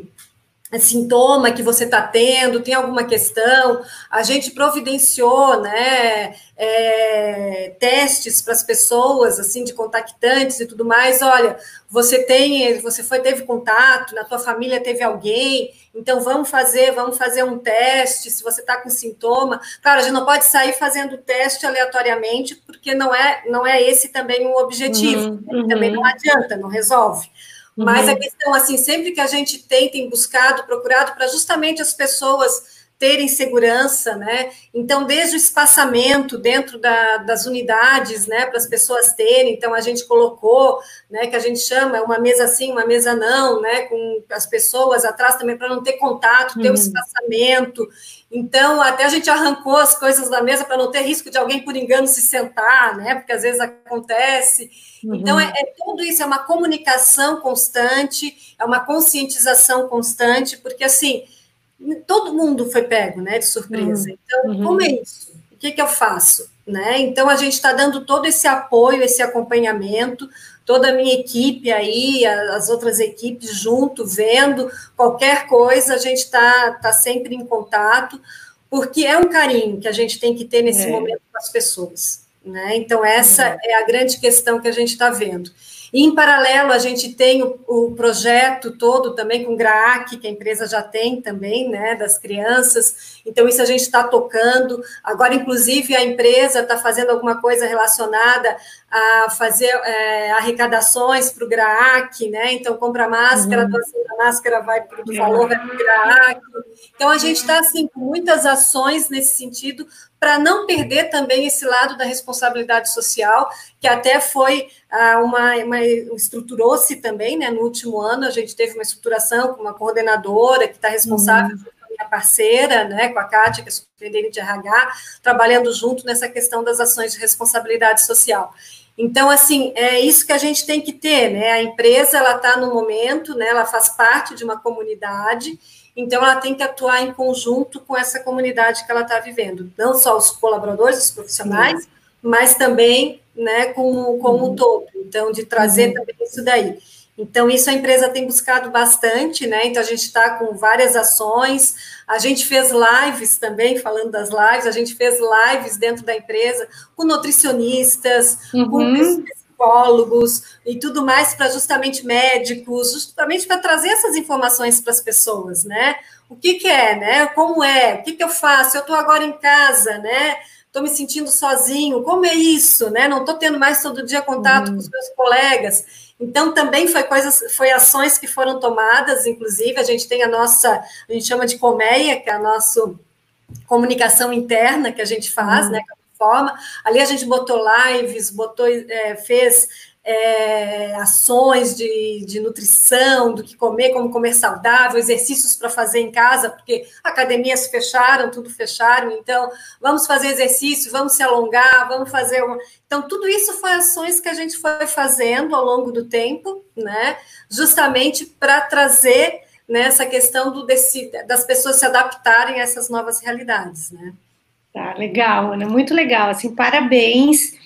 sintoma que você está tendo, tem alguma questão, a gente providenciou, né, é, testes para as pessoas, assim, de contactantes e tudo mais, olha, você tem, você foi, teve contato, na tua família teve alguém, então vamos fazer, vamos fazer um teste, se você está com sintoma, claro, a gente não pode sair fazendo teste aleatoriamente, porque não é, não é esse também o objetivo, uhum, uhum. também não adianta, não resolve, mas uhum. a questão, assim, sempre que a gente tem, tem buscado, procurado para justamente as pessoas terem segurança, né? Então, desde o espaçamento dentro da, das unidades, né, para as pessoas terem, então a gente colocou, né, que a gente chama uma mesa assim, uma mesa não, né, com as pessoas atrás também para não ter contato, ter o uhum. espaçamento. Então, até a gente arrancou as coisas da mesa para não ter risco de alguém por engano se sentar, né? Porque às vezes acontece. Uhum. Então, é, é tudo isso, é uma comunicação constante, é uma conscientização constante, porque assim todo mundo foi pego, né, de surpresa. Uhum. Então, uhum. como é isso? O que, que eu faço? Né? Então, a gente está dando todo esse apoio, esse acompanhamento, toda a minha equipe aí, as outras equipes junto, vendo qualquer coisa, a gente está tá sempre em contato, porque é um carinho que a gente tem que ter nesse é. momento com as pessoas. Né? Então, essa é. é a grande questão que a gente está vendo. Em paralelo, a gente tem o, o, projeto todo também com o GRAAC, que a empresa já tem também, né, das crianças. Então, isso a gente está tocando. Agora, inclusive, a empresa está fazendo alguma coisa relacionada a fazer é, arrecadações para o GRAAC, né? Então, compra máscara, uhum. a máscara vai para o valor vai para o GRAAC. Então, a gente está, assim, com muitas ações nesse sentido, para não perder também esse lado da responsabilidade social, que até foi ah, uma, uma estruturou-se também, né? No último ano a gente teve uma estruturação com uma coordenadora que está responsável uhum. Minha parceira, né, com a Kátia, que é superintendente de RH, trabalhando junto nessa questão das ações de responsabilidade social. Então, assim, é isso que a gente tem que ter, né? A empresa, ela está no momento, né? Ela faz parte de uma comunidade então, ela tem que atuar em conjunto com essa comunidade que ela está vivendo, não só os colaboradores, os profissionais, Sim. mas também né, como, como uhum. um todo. Então, de trazer uhum. também isso daí. Então, isso a empresa tem buscado bastante, né? Então, a gente está com várias ações. A gente fez lives também, falando das lives, a gente fez lives dentro da empresa com nutricionistas, uhum. com psicólogos e tudo mais para justamente médicos, justamente para trazer essas informações para as pessoas, né? O que, que é, né? Como é? O que, que eu faço? Eu estou agora em casa, né? Estou me sentindo sozinho. Como é isso, né? Não estou tendo mais todo dia contato uhum. com os meus colegas. Então, também foi coisas, foi ações que foram tomadas, inclusive, a gente tem a nossa, a gente chama de colmeia, que é a nossa comunicação interna que a gente faz, uhum. né? forma. Ali a gente botou lives, botou, é, fez é, ações de, de nutrição, do que comer, como comer saudável, exercícios para fazer em casa, porque academias fecharam, tudo fecharam, então vamos fazer exercício, vamos se alongar, vamos fazer uma. Então, tudo isso foi ações que a gente foi fazendo ao longo do tempo, né? Justamente para trazer nessa né, questão do, desse, das pessoas se adaptarem a essas novas realidades, né? Tá, legal, Ana, muito legal. Assim, parabéns,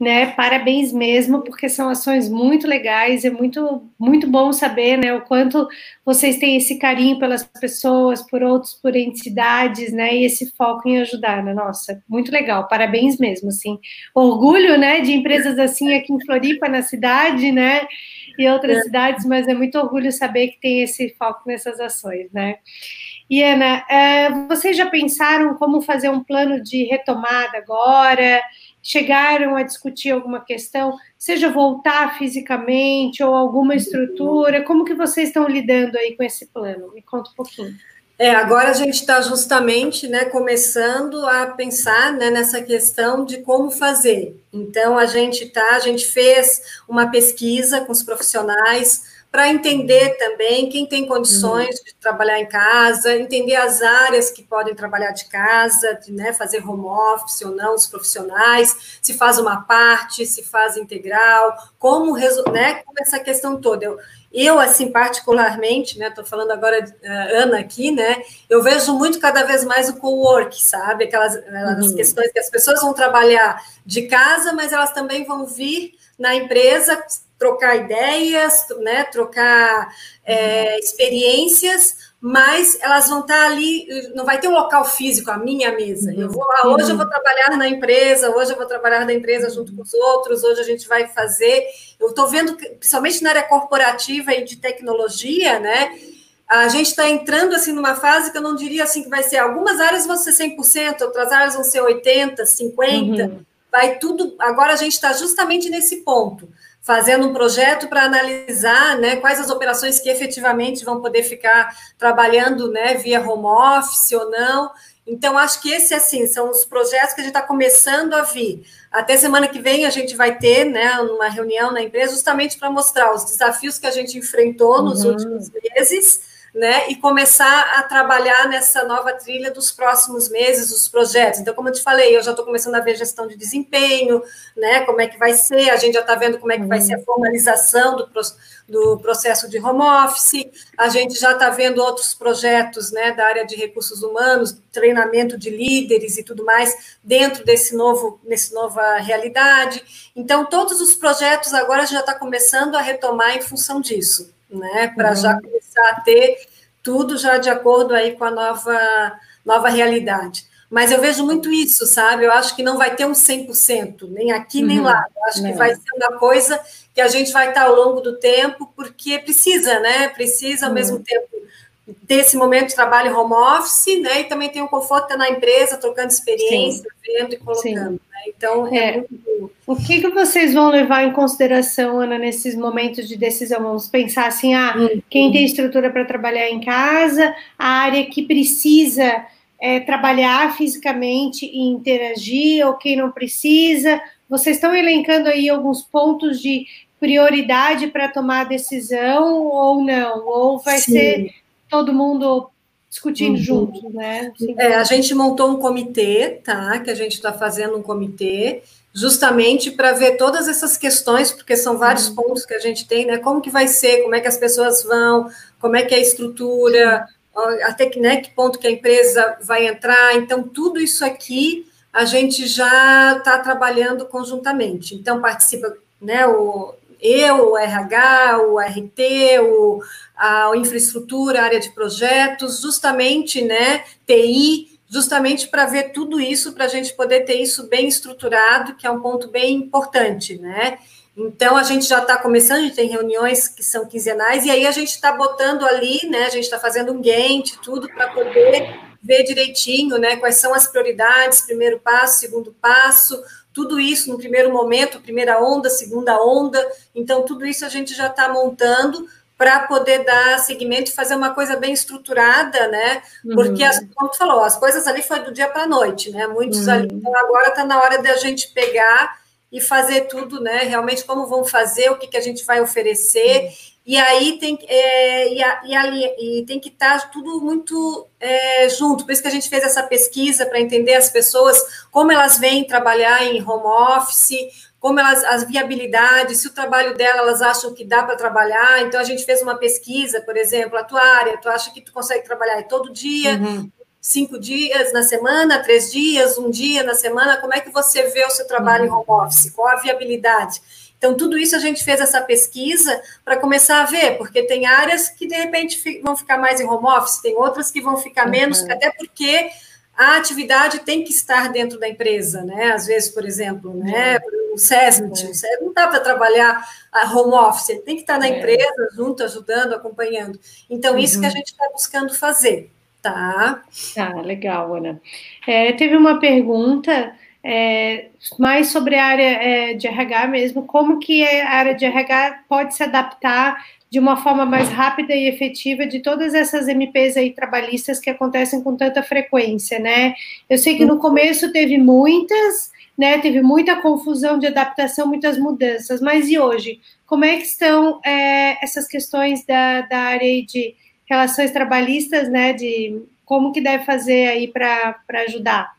né? Parabéns mesmo, porque são ações muito legais, é muito, muito bom saber, né, o quanto vocês têm esse carinho pelas pessoas, por outros, por entidades, né? E esse foco em ajudar, né? Nossa, muito legal, parabéns mesmo, assim. Orgulho, né, de empresas assim aqui em Floripa, na cidade, né? E outras é. cidades, mas é muito orgulho saber que tem esse foco nessas ações, né? E Ana, é, vocês já pensaram como fazer um plano de retomada agora? Chegaram a discutir alguma questão, seja voltar fisicamente ou alguma estrutura? Como que vocês estão lidando aí com esse plano? Me conta um pouquinho. É, agora a gente está justamente né, começando a pensar né, nessa questão de como fazer. Então a gente tá, a gente fez uma pesquisa com os profissionais para entender também quem tem condições uhum. de trabalhar em casa, entender as áreas que podem trabalhar de casa, de, né, fazer home office ou não, os profissionais, se faz uma parte, se faz integral, como, né, como essa questão toda. Eu, eu assim, particularmente, né, estou falando agora, uh, Ana, aqui, né, eu vejo muito cada vez mais o co-work, sabe? Aquelas, aquelas uhum. questões que as pessoas vão trabalhar de casa, mas elas também vão vir na empresa trocar ideias, né, trocar é, experiências, mas elas vão estar ali, não vai ter um local físico, a minha mesa. Eu vou lá, hoje eu vou trabalhar na empresa, hoje eu vou trabalhar na empresa junto com os outros, hoje a gente vai fazer. Eu estou vendo, principalmente na área corporativa e de tecnologia, né? A gente está entrando assim numa fase que eu não diria assim que vai ser algumas áreas vão ser 100%, outras áreas vão ser 80, 50, uhum. vai tudo. Agora a gente está justamente nesse ponto fazendo um projeto para analisar né, quais as operações que efetivamente vão poder ficar trabalhando né, via home office ou não. Então, acho que esse, assim, são os projetos que a gente está começando a vir. Até semana que vem a gente vai ter né, uma reunião na empresa justamente para mostrar os desafios que a gente enfrentou nos uhum. últimos meses né, e começar a trabalhar nessa nova trilha dos próximos meses, os projetos. Então, como eu te falei, eu já estou começando a ver gestão de desempenho, né, como é que vai ser, a gente já está vendo como é que vai ser a formalização do, do processo de home office, a gente já está vendo outros projetos, né, da área de recursos humanos, treinamento de líderes e tudo mais, dentro desse novo, nessa nova realidade. Então, todos os projetos agora já está começando a retomar em função disso né? Para uhum. já começar a ter tudo já de acordo aí com a nova, nova realidade. Mas eu vejo muito isso, sabe? Eu acho que não vai ter um 100%, nem aqui nem uhum. lá. Eu acho que vai ser uma coisa que a gente vai estar ao longo do tempo, porque precisa, né? Precisa ao uhum. mesmo tempo ter esse momento de trabalho home office, né? E também tem o conforto de estar na empresa, trocando experiência, Sim. vendo e colocando. Né? Então, é, é muito... O que, que vocês vão levar em consideração, Ana, nesses momentos de decisão? Vamos pensar assim, ah, uhum. quem tem estrutura para trabalhar em casa, a área que precisa é, trabalhar fisicamente e interagir, ou quem não precisa. Vocês estão elencando aí alguns pontos de prioridade para tomar a decisão ou não? Ou vai Sim. ser todo mundo discutindo uhum. juntos, né? É, a gente montou um comitê, tá? Que a gente está fazendo um comitê justamente para ver todas essas questões, porque são vários uhum. pontos que a gente tem, né? Como que vai ser, como é que as pessoas vão, como é que é a estrutura, até que, né, que ponto que a empresa vai entrar. Então, tudo isso aqui a gente já está trabalhando conjuntamente. Então, participa né, o, eu, o RH, o RT, o, a, infraestrutura, a área de projetos, justamente, né, TI, justamente para ver tudo isso, para a gente poder ter isso bem estruturado, que é um ponto bem importante, né? Então, a gente já está começando, a gente tem reuniões que são quinzenais, e aí a gente está botando ali, né? A gente está fazendo um Gantt, tudo para poder ver direitinho, né? Quais são as prioridades, primeiro passo, segundo passo, tudo isso no primeiro momento, primeira onda, segunda onda. Então, tudo isso a gente já está montando para poder dar seguimento e fazer uma coisa bem estruturada, né? Porque, uhum. as, como tu falou, as coisas ali foi do dia para a noite, né? Muitos uhum. ali. Então, agora está na hora da gente pegar e fazer tudo, né? Realmente, como vão fazer, o que, que a gente vai oferecer. Uhum. E aí tem, é, e, a, e, ali, e tem que estar tá tudo muito é, junto. Por isso que a gente fez essa pesquisa para entender as pessoas, como elas vêm trabalhar em home office, como elas, as viabilidades, se o trabalho dela elas acham que dá para trabalhar. Então a gente fez uma pesquisa, por exemplo, a tua área, tu acha que tu consegue trabalhar todo dia, uhum. cinco dias na semana, três dias, um dia na semana? Como é que você vê o seu trabalho uhum. em home office? Qual a viabilidade? Então, tudo isso a gente fez essa pesquisa para começar a ver, porque tem áreas que de repente vão ficar mais em home office, tem outras que vão ficar menos, uhum. até porque a atividade tem que estar dentro da empresa, né? Às vezes, por exemplo, né? O SESMIT, o SESMIT não dá para trabalhar a home office, ele tem que estar na é. empresa, junto, ajudando, acompanhando. Então, isso que a uhum. gente está buscando fazer, tá? Tá, legal, Ana. É, teve uma pergunta é, mais sobre a área é, de RH mesmo, como que a área de RH pode se adaptar de uma forma mais rápida e efetiva de todas essas MPs aí trabalhistas que acontecem com tanta frequência, né? Eu sei que no começo teve muitas, né? Teve muita confusão de adaptação, muitas mudanças, mas e hoje? Como é que estão é, essas questões da, da área de relações trabalhistas, né? De como que deve fazer aí para ajudar?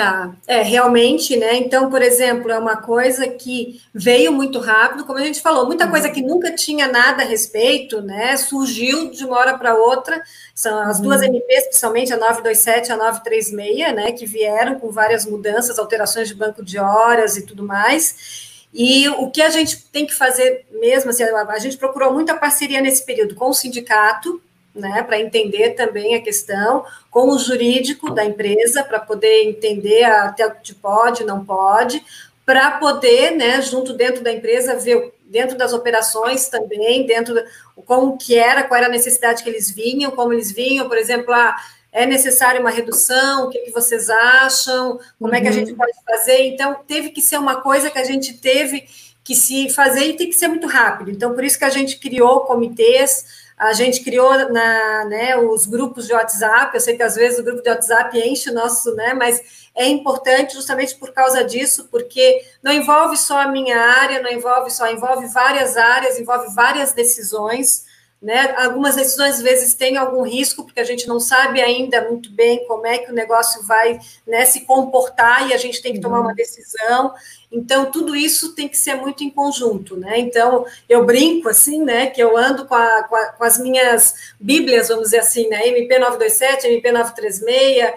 Tá, é, realmente, né? Então, por exemplo, é uma coisa que veio muito rápido, como a gente falou, muita coisa que nunca tinha nada a respeito, né? Surgiu de uma hora para outra. São as uhum. duas MPs, principalmente a 927 e a 936, né? Que vieram com várias mudanças, alterações de banco de horas e tudo mais. E o que a gente tem que fazer mesmo, assim, a gente procurou muita parceria nesse período com o sindicato, né, para entender também a questão, com o jurídico da empresa, para poder entender até o que pode, não pode, para poder, né, junto dentro da empresa, ver dentro das operações também, dentro de, como que era, qual era a necessidade que eles vinham, como eles vinham, por exemplo, ah, é necessário uma redução, o que, que vocês acham, como uhum. é que a uhum. gente pode fazer, então teve que ser uma coisa que a gente teve que se fazer tem que ser muito rápido. Então, por isso que a gente criou comitês, a gente criou na, né, os grupos de WhatsApp. Eu sei que às vezes o grupo de WhatsApp enche o nosso, né, mas é importante justamente por causa disso, porque não envolve só a minha área, não envolve só, envolve várias áreas, envolve várias decisões. Né? Algumas decisões, às vezes, têm algum risco, porque a gente não sabe ainda muito bem como é que o negócio vai né, se comportar e a gente tem que tomar uma uhum. decisão. Então, tudo isso tem que ser muito em conjunto, né? Então, eu brinco assim, né, que eu ando com, a, com, a, com as minhas bíblias, vamos dizer assim, né, MP 927, MP 936,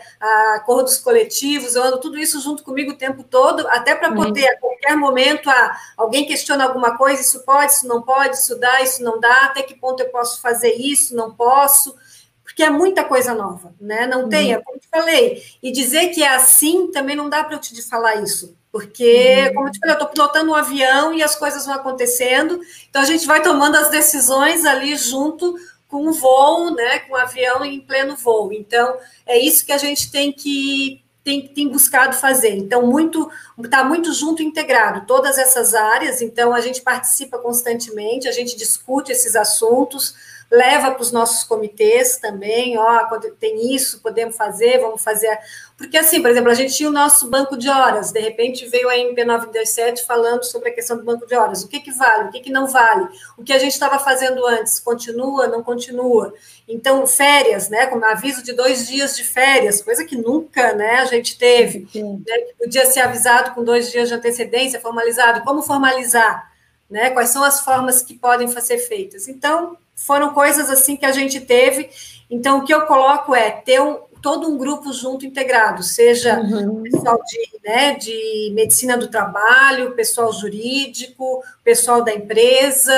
acordos coletivos, eu ando tudo isso junto comigo o tempo todo, até para uhum. poder, a qualquer momento, ah, alguém questiona alguma coisa, isso pode, isso não pode, isso dá, isso não dá, até que ponto eu posso fazer isso, não posso, porque é muita coisa nova, né? Não uhum. tem, é como eu te falei. E dizer que é assim também não dá para eu te falar isso. Porque, uhum. como eu te falei, eu estou pilotando um avião e as coisas vão acontecendo, então a gente vai tomando as decisões ali junto com o voo, né, com o avião em pleno voo. Então, é isso que a gente tem que tem, tem buscado fazer. Então, muito está muito junto integrado, todas essas áreas, então a gente participa constantemente, a gente discute esses assuntos, leva para os nossos comitês também, ó, quando tem isso, podemos fazer, vamos fazer. Porque, assim, por exemplo, a gente tinha o nosso banco de horas, de repente veio a MP927 falando sobre a questão do banco de horas. O que, que vale, o que, que não vale? O que a gente estava fazendo antes, continua, não continua? Então, férias, né, como aviso de dois dias de férias, coisa que nunca né, a gente teve. Né, podia ser avisado com dois dias de antecedência, formalizado. Como formalizar? Né, quais são as formas que podem ser feitas? Então, foram coisas assim que a gente teve. Então, o que eu coloco é ter um, todo um grupo junto integrado, seja uhum. pessoal de, né, de medicina do trabalho, pessoal jurídico, pessoal da empresa.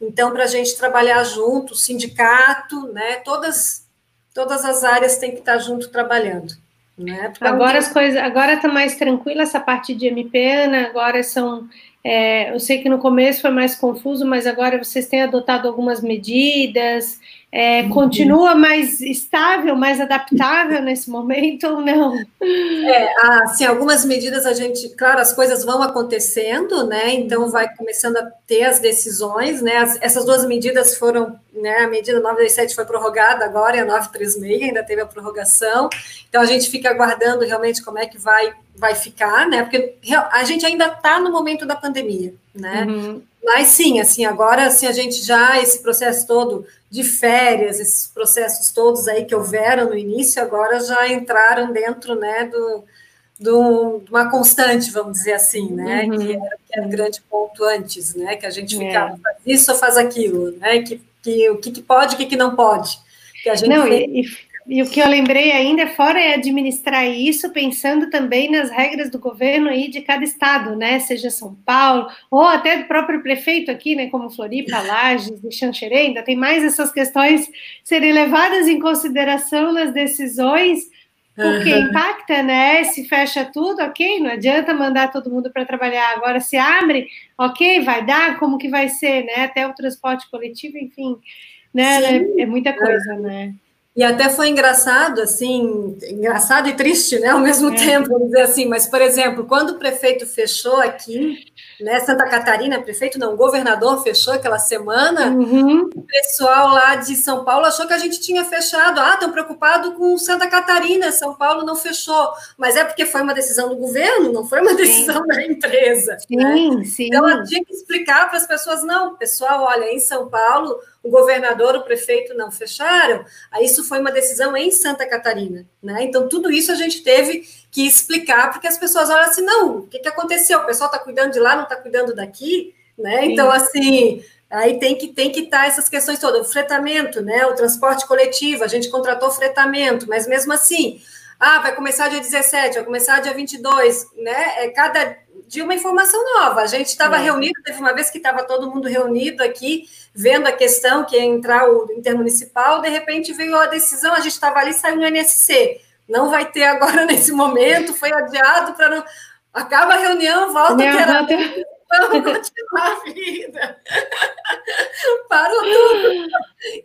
Então, para a gente trabalhar junto, sindicato, né, todas, todas as áreas têm que estar junto trabalhando. Né, agora as coisas, agora está mais tranquila essa parte de MP, Ana, agora são é, eu sei que no começo foi mais confuso, mas agora vocês têm adotado algumas medidas. É, uhum. continua mais estável, mais adaptável nesse momento ou não? É, assim, algumas medidas a gente, claro, as coisas vão acontecendo, né? Então vai começando a ter as decisões, né? As, essas duas medidas foram, né? A medida 927 foi prorrogada agora e a 936 ainda teve a prorrogação. Então a gente fica aguardando realmente como é que vai vai ficar, né? Porque a gente ainda está no momento da pandemia, né? Uhum. Mas sim, assim, agora assim, a gente já, esse processo todo de férias, esses processos todos aí que houveram no início, agora já entraram dentro, né, do, do, uma constante, vamos dizer assim, né? Uhum. Que, era, que, era, o grande ponto antes, né? Que a gente ficava, é. faz isso ou faz aquilo, né? Que, que, o que, que pode, o que, que não pode. Que a gente não, e, e o que eu lembrei ainda, fora é administrar isso, pensando também nas regras do governo aí de cada estado, né? Seja São Paulo, ou até do próprio prefeito aqui, né? Como Floripa, Lages e Xanxerê, ainda tem mais essas questões serem levadas em consideração nas decisões, porque uhum. impacta, né? Se fecha tudo, ok, não adianta mandar todo mundo para trabalhar. Agora se abre, ok, vai dar, como que vai ser, né? Até o transporte coletivo, enfim, né? É, é muita coisa, né? E até foi engraçado, assim, engraçado e triste, né, ao mesmo é. tempo, vamos dizer assim. Mas, por exemplo, quando o prefeito fechou aqui, né, Santa Catarina, prefeito não, governador fechou aquela semana, uhum. o pessoal lá de São Paulo achou que a gente tinha fechado. Ah, estão preocupados com Santa Catarina, São Paulo não fechou. Mas é porque foi uma decisão do governo, não foi uma decisão sim. da empresa. Sim, né? sim. Então, ela tinha que explicar para as pessoas, não, pessoal, olha, em São Paulo o governador, o prefeito não fecharam, aí isso foi uma decisão em Santa Catarina, né? Então, tudo isso a gente teve que explicar, porque as pessoas olham assim, não, o que, que aconteceu? O pessoal está cuidando de lá, não está cuidando daqui, né? Sim. Então, assim, aí tem que tem que estar tá essas questões todas, o fretamento, né? O transporte coletivo, a gente contratou fretamento, mas mesmo assim, ah, vai começar dia 17, vai começar dia 22, né? É cada de uma informação nova. A gente estava é. reunido, teve uma vez que estava todo mundo reunido aqui, vendo a questão que ia entrar o intermunicipal, de repente veio a decisão, a gente estava ali, saiu no NSC. Não vai ter agora nesse momento, foi adiado para não. Acaba a reunião, volta que era. Vamos continuar a vida. Parou tudo.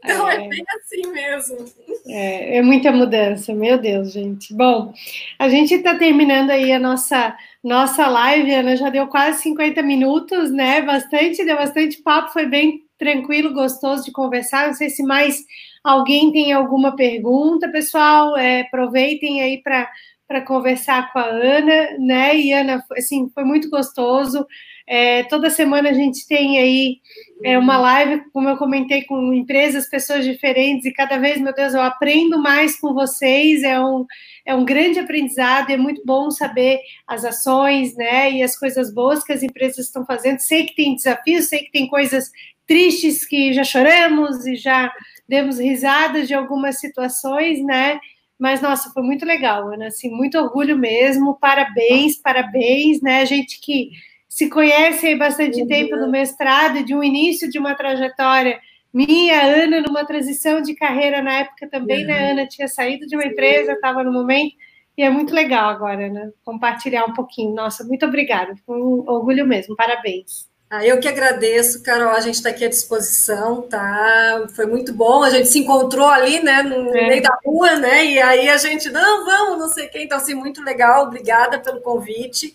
Então é, é bem assim mesmo. É, é muita mudança, meu Deus, gente. Bom, a gente está terminando aí a nossa nossa live, Ana, já deu quase 50 minutos, né? Bastante, deu bastante papo, foi bem tranquilo, gostoso de conversar. Não sei se mais alguém tem alguma pergunta, pessoal. É, aproveitem aí para conversar com a Ana, né? E Ana, assim, foi muito gostoso. É, toda semana a gente tem aí é, uma live, como eu comentei, com empresas, pessoas diferentes, e cada vez, meu Deus, eu aprendo mais com vocês, é um, é um grande aprendizado, é muito bom saber as ações, né, e as coisas boas que as empresas estão fazendo. Sei que tem desafios, sei que tem coisas tristes que já choramos e já demos risadas de algumas situações, né? Mas, nossa, foi muito legal, Ana, assim, muito orgulho mesmo, parabéns, parabéns, né? Gente que se conhece aí bastante uhum. tempo no mestrado, de um início de uma trajetória minha, Ana, numa transição de carreira na época também, né? uhum. né? Ana tinha saído de uma empresa, estava no momento, e é muito legal agora, né? Compartilhar um pouquinho. Nossa, muito obrigada, foi um orgulho mesmo, parabéns. Ah, eu que agradeço, Carol, a gente está aqui à disposição, tá? Foi muito bom, a gente se encontrou ali, né, no é. meio da rua, né, e aí a gente, não, vamos, não sei quem, então, assim, muito legal, obrigada pelo convite.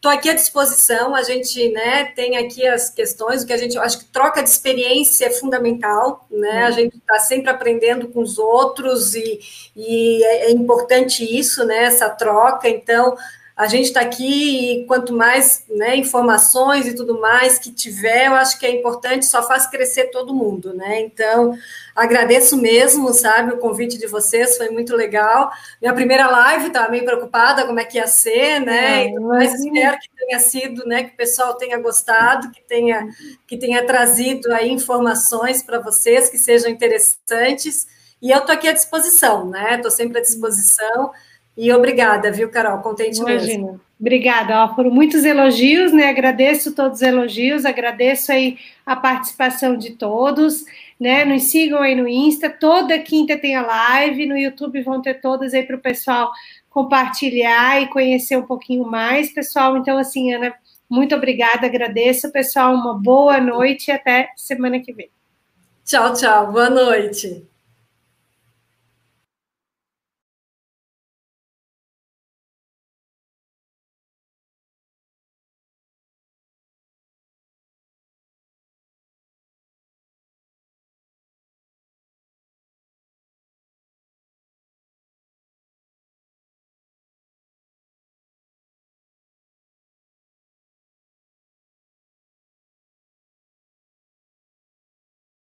Estou aqui à disposição, a gente, né, tem aqui as questões, o que a gente, eu acho que troca de experiência é fundamental, né, a uhum. gente está sempre aprendendo com os outros e, e é, é importante isso, né, essa troca, então, a gente está aqui e quanto mais né, informações e tudo mais que tiver, eu acho que é importante, só faz crescer todo mundo, né? Então, agradeço mesmo, sabe, o convite de vocês, foi muito legal. Minha primeira live, estava meio preocupada como é que ia ser, né? É, mas espero que tenha sido, né, que o pessoal tenha gostado, que tenha, que tenha trazido aí informações para vocês que sejam interessantes. E eu estou aqui à disposição, né? Estou sempre à disposição. E obrigada, viu, Carol? Contente Imagina. mesmo. Obrigada, ó, foram muitos elogios, né? Agradeço todos os elogios, agradeço aí a participação de todos, né? Nos sigam aí no Insta, toda quinta tem a live, no YouTube vão ter todas aí para o pessoal compartilhar e conhecer um pouquinho mais, pessoal. Então, assim, Ana, muito obrigada, agradeço, pessoal, uma boa noite e até semana que vem. Tchau, tchau, boa noite.